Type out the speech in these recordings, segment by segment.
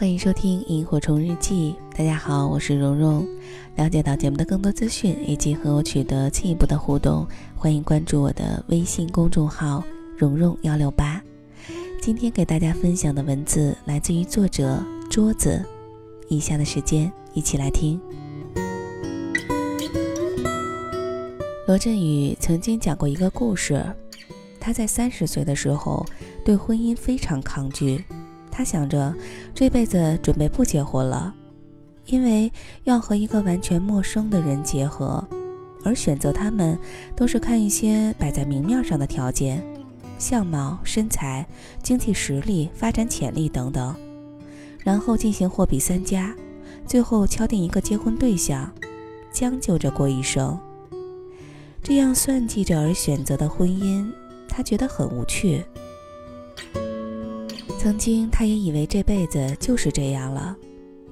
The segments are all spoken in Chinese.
欢迎收听《萤火虫日记》。大家好，我是蓉蓉。了解到节目的更多资讯以及和我取得进一步的互动，欢迎关注我的微信公众号“蓉蓉幺六八”。今天给大家分享的文字来自于作者桌子。以下的时间，一起来听。罗振宇曾经讲过一个故事，他在三十岁的时候对婚姻非常抗拒，他想着这辈子准备不结婚了，因为要和一个完全陌生的人结合，而选择他们都是看一些摆在明面上的条件，相貌、身材、经济实力、发展潜力等等，然后进行货比三家，最后敲定一个结婚对象，将就着过一生。这样算计着而选择的婚姻，他觉得很无趣。曾经，他也以为这辈子就是这样了。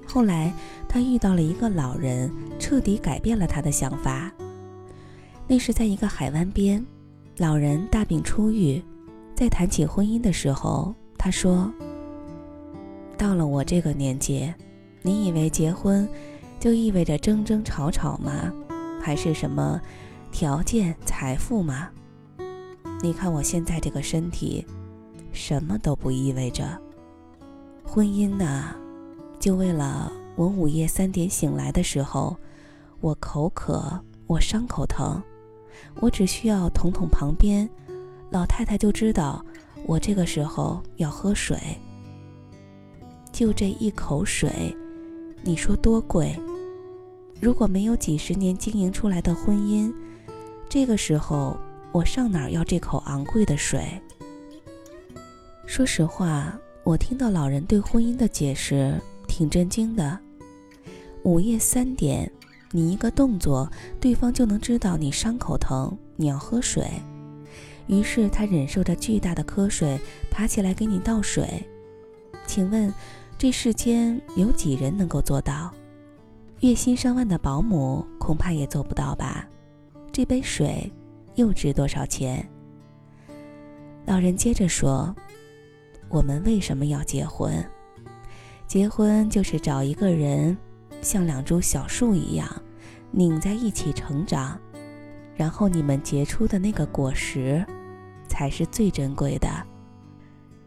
后来，他遇到了一个老人，彻底改变了他的想法。那是在一个海湾边，老人大病初愈，在谈起婚姻的时候，他说：“到了我这个年纪，你以为结婚就意味着争争吵吵吗？还是什么？”条件、财富吗？你看我现在这个身体，什么都不意味着。婚姻呢，就为了我午夜三点醒来的时候，我口渴，我伤口疼，我只需要捅捅旁边，老太太就知道我这个时候要喝水。就这一口水，你说多贵？如果没有几十年经营出来的婚姻，这个时候，我上哪儿要这口昂贵的水？说实话，我听到老人对婚姻的解释，挺震惊的。午夜三点，你一个动作，对方就能知道你伤口疼，你要喝水。于是他忍受着巨大的瞌睡，爬起来给你倒水。请问，这世间有几人能够做到？月薪上万的保姆恐怕也做不到吧？这杯水又值多少钱？老人接着说：“我们为什么要结婚？结婚就是找一个人，像两株小树一样，拧在一起成长，然后你们结出的那个果实，才是最珍贵的。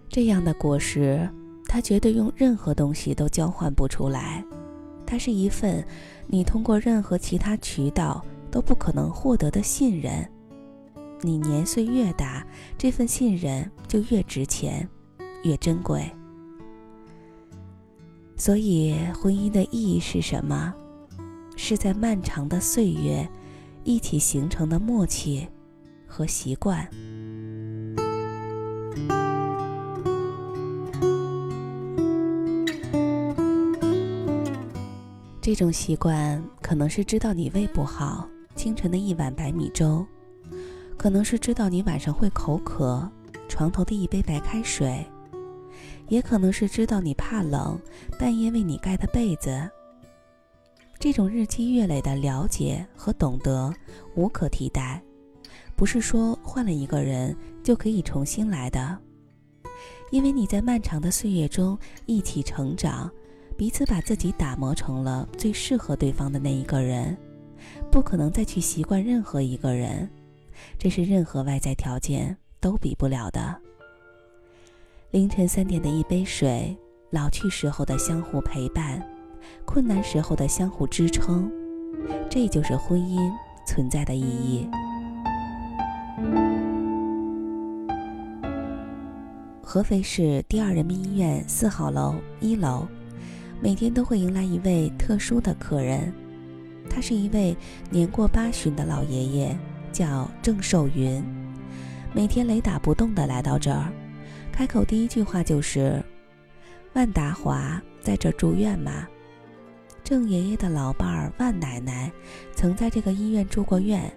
这样的果实，它绝对用任何东西都交换不出来。它是一份你通过任何其他渠道。”都不可能获得的信任，你年岁越大，这份信任就越值钱，越珍贵。所以，婚姻的意义是什么？是在漫长的岁月，一起形成的默契和习惯。这种习惯可能是知道你胃不好。清晨的一碗白米粥，可能是知道你晚上会口渴，床头的一杯白开水，也可能是知道你怕冷，半夜为你盖的被子。这种日积月累的了解和懂得无可替代，不是说换了一个人就可以重新来的，因为你在漫长的岁月中一起成长，彼此把自己打磨成了最适合对方的那一个人。不可能再去习惯任何一个人，这是任何外在条件都比不了的。凌晨三点的一杯水，老去时候的相互陪伴，困难时候的相互支撑，这就是婚姻存在的意义。合肥市第二人民医院四号楼一楼，每天都会迎来一位特殊的客人。他是一位年过八旬的老爷爷，叫郑寿云，每天雷打不动地来到这儿，开口第一句话就是：“万达华在这住院吗？”郑爷爷的老伴儿万奶奶曾在这个医院住过院，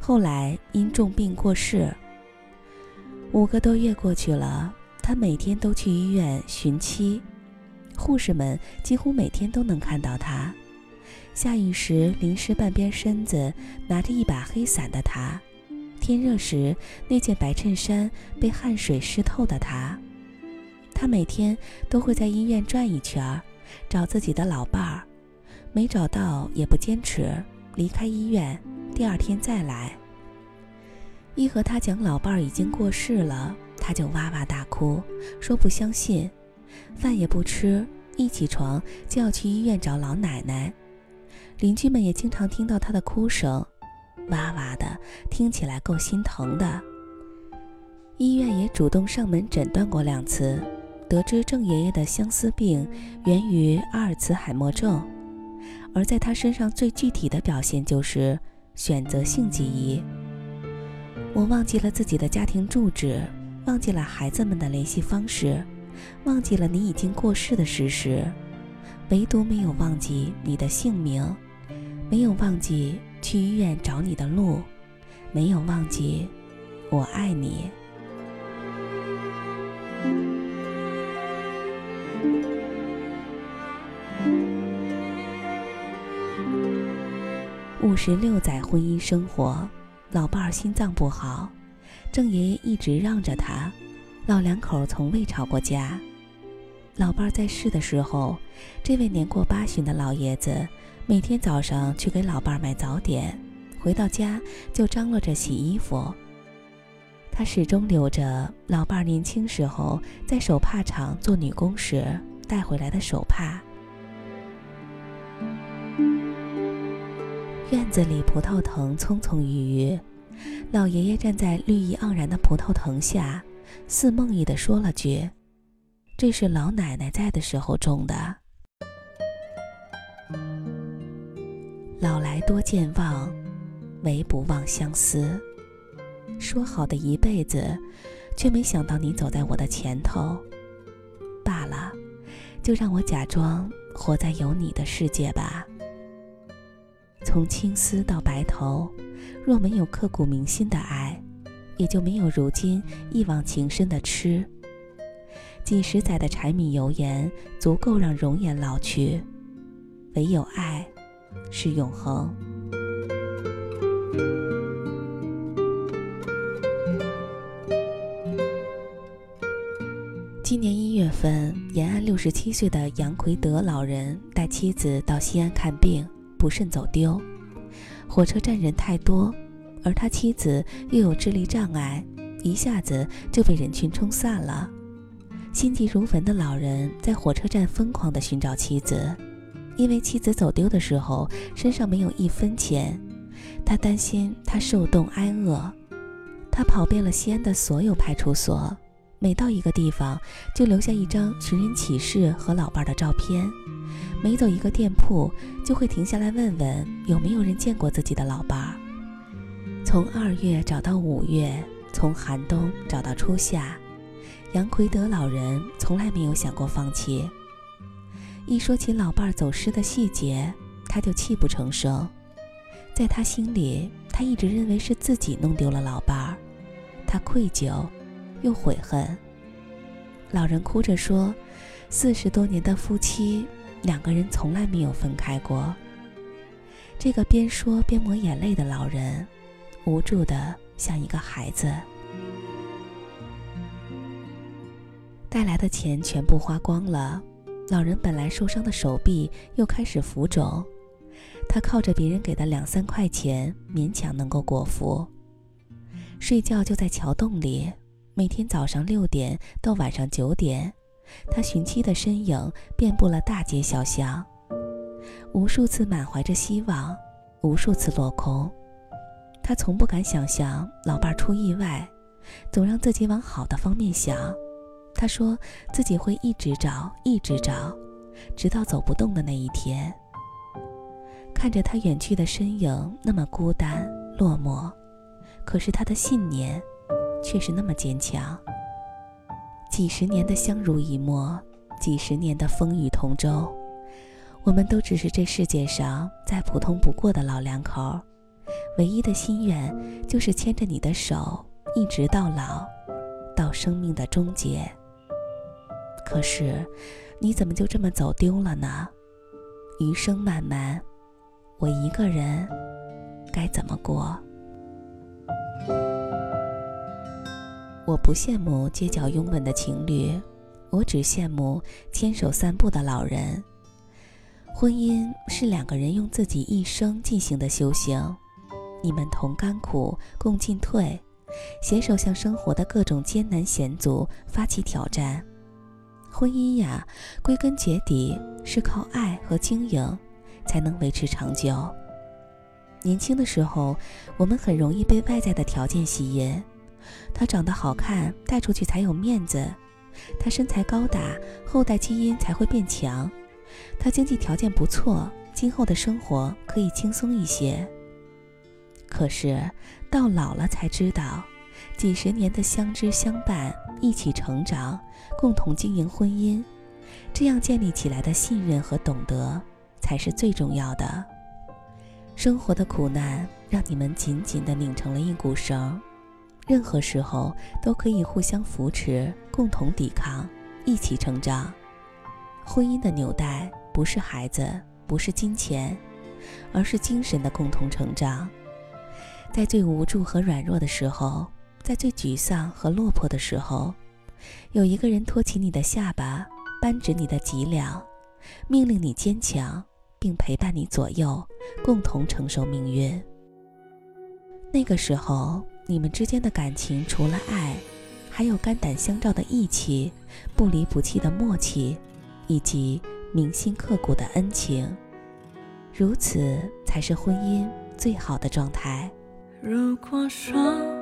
后来因重病过世。五个多月过去了，他每天都去医院寻妻，护士们几乎每天都能看到他。下雨时淋湿半边身子，拿着一把黑伞的他；天热时那件白衬衫被汗水湿透的他。他每天都会在医院转一圈，找自己的老伴儿，没找到也不坚持，离开医院，第二天再来。一和他讲老伴儿已经过世了，他就哇哇大哭，说不相信，饭也不吃，一起床就要去医院找老奶奶。邻居们也经常听到他的哭声，哇哇的，听起来够心疼的。医院也主动上门诊断过两次，得知郑爷爷的相思病源于阿尔茨海默症，而在他身上最具体的表现就是选择性记忆。我忘记了自己的家庭住址，忘记了孩子们的联系方式，忘记了你已经过世的事实，唯独没有忘记你的姓名，没有忘记去医院找你的路，没有忘记我爱你。五十六载婚姻生活。老伴儿心脏不好，郑爷爷一直让着他。老两口从未吵过架。老伴儿在世的时候，这位年过八旬的老爷子每天早上去给老伴儿买早点，回到家就张罗着洗衣服。他始终留着老伴儿年轻时候在手帕厂做女工时带回来的手帕。院子里葡萄藤葱葱郁郁，老爷爷站在绿意盎然的葡萄藤下，似梦呓地说了句：“这是老奶奶在的时候种的。”老来多健忘，唯不忘相思。说好的一辈子，却没想到你走在我的前头。罢了，就让我假装活在有你的世界吧。从青丝到白头，若没有刻骨铭心的爱，也就没有如今一往情深的痴。几十载的柴米油盐，足够让容颜老去，唯有爱，是永恒。今年一月份，延安六十七岁的杨奎德老人带妻子到西安看病。不慎走丢，火车站人太多，而他妻子又有智力障碍，一下子就被人群冲散了。心急如焚的老人在火车站疯狂地寻找妻子，因为妻子走丢的时候身上没有一分钱，他担心她受冻挨饿。他跑遍了西安的所有派出所，每到一个地方就留下一张寻人启事和老伴的照片。每走一个店铺，就会停下来问问有没有人见过自己的老伴儿。从二月找到五月，从寒冬找到初夏，杨奎德老人从来没有想过放弃。一说起老伴儿走失的细节，他就泣不成声。在他心里，他一直认为是自己弄丢了老伴儿，他愧疚，又悔恨。老人哭着说：“四十多年的夫妻。”两个人从来没有分开过。这个边说边抹眼泪的老人，无助的像一个孩子。带来的钱全部花光了，老人本来受伤的手臂又开始浮肿，他靠着别人给的两三块钱勉强能够果腹。睡觉就在桥洞里，每天早上六点到晚上九点。他寻妻的身影遍布了大街小巷，无数次满怀着希望，无数次落空。他从不敢想象老伴出意外，总让自己往好的方面想。他说自己会一直找，一直找，直到走不动的那一天。看着他远去的身影，那么孤单落寞，可是他的信念却是那么坚强。几十年的相濡以沫，几十年的风雨同舟，我们都只是这世界上再普通不过的老两口，唯一的心愿就是牵着你的手，一直到老，到生命的终结。可是，你怎么就这么走丢了呢？余生漫漫，我一个人该怎么过？我不羡慕街角拥吻的情侣，我只羡慕牵手散步的老人。婚姻是两个人用自己一生进行的修行，你们同甘苦，共进退，携手向生活的各种艰难险阻发起挑战。婚姻呀，归根结底是靠爱和经营，才能维持长久。年轻的时候，我们很容易被外在的条件吸引，他长得好看，带出去才有面子；他身材高大，后代基因才会变强；他经济条件不错，今后的生活可以轻松一些。可是到老了才知道。几十年的相知相伴，一起成长，共同经营婚姻，这样建立起来的信任和懂得，才是最重要的。生活的苦难让你们紧紧地拧成了一股绳，任何时候都可以互相扶持，共同抵抗，一起成长。婚姻的纽带不是孩子，不是金钱，而是精神的共同成长。在最无助和软弱的时候。在最沮丧和落魄的时候，有一个人托起你的下巴，扳直你的脊梁，命令你坚强，并陪伴你左右，共同承受命运。那个时候，你们之间的感情除了爱，还有肝胆相照的义气，不离不弃的默契，以及铭心刻骨的恩情。如此，才是婚姻最好的状态。如果说。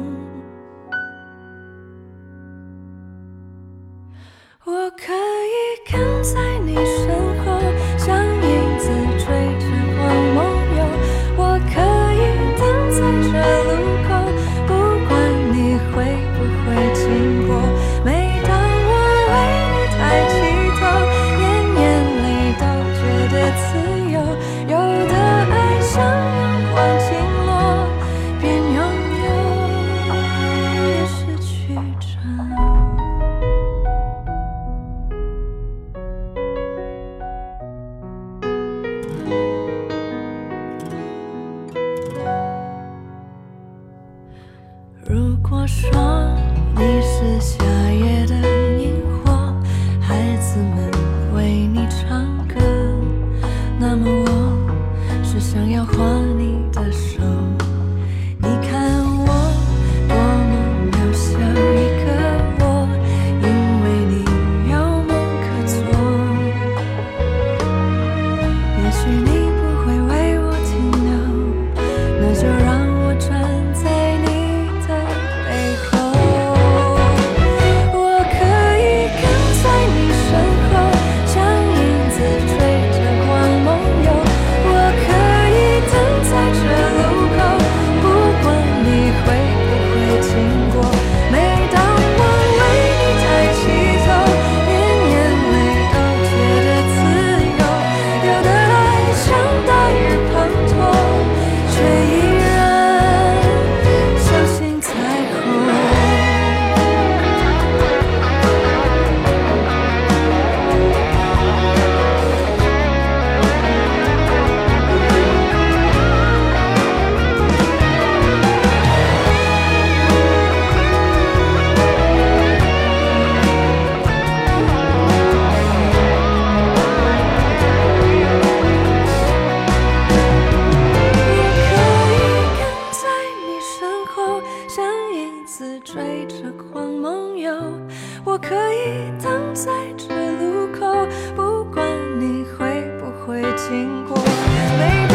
made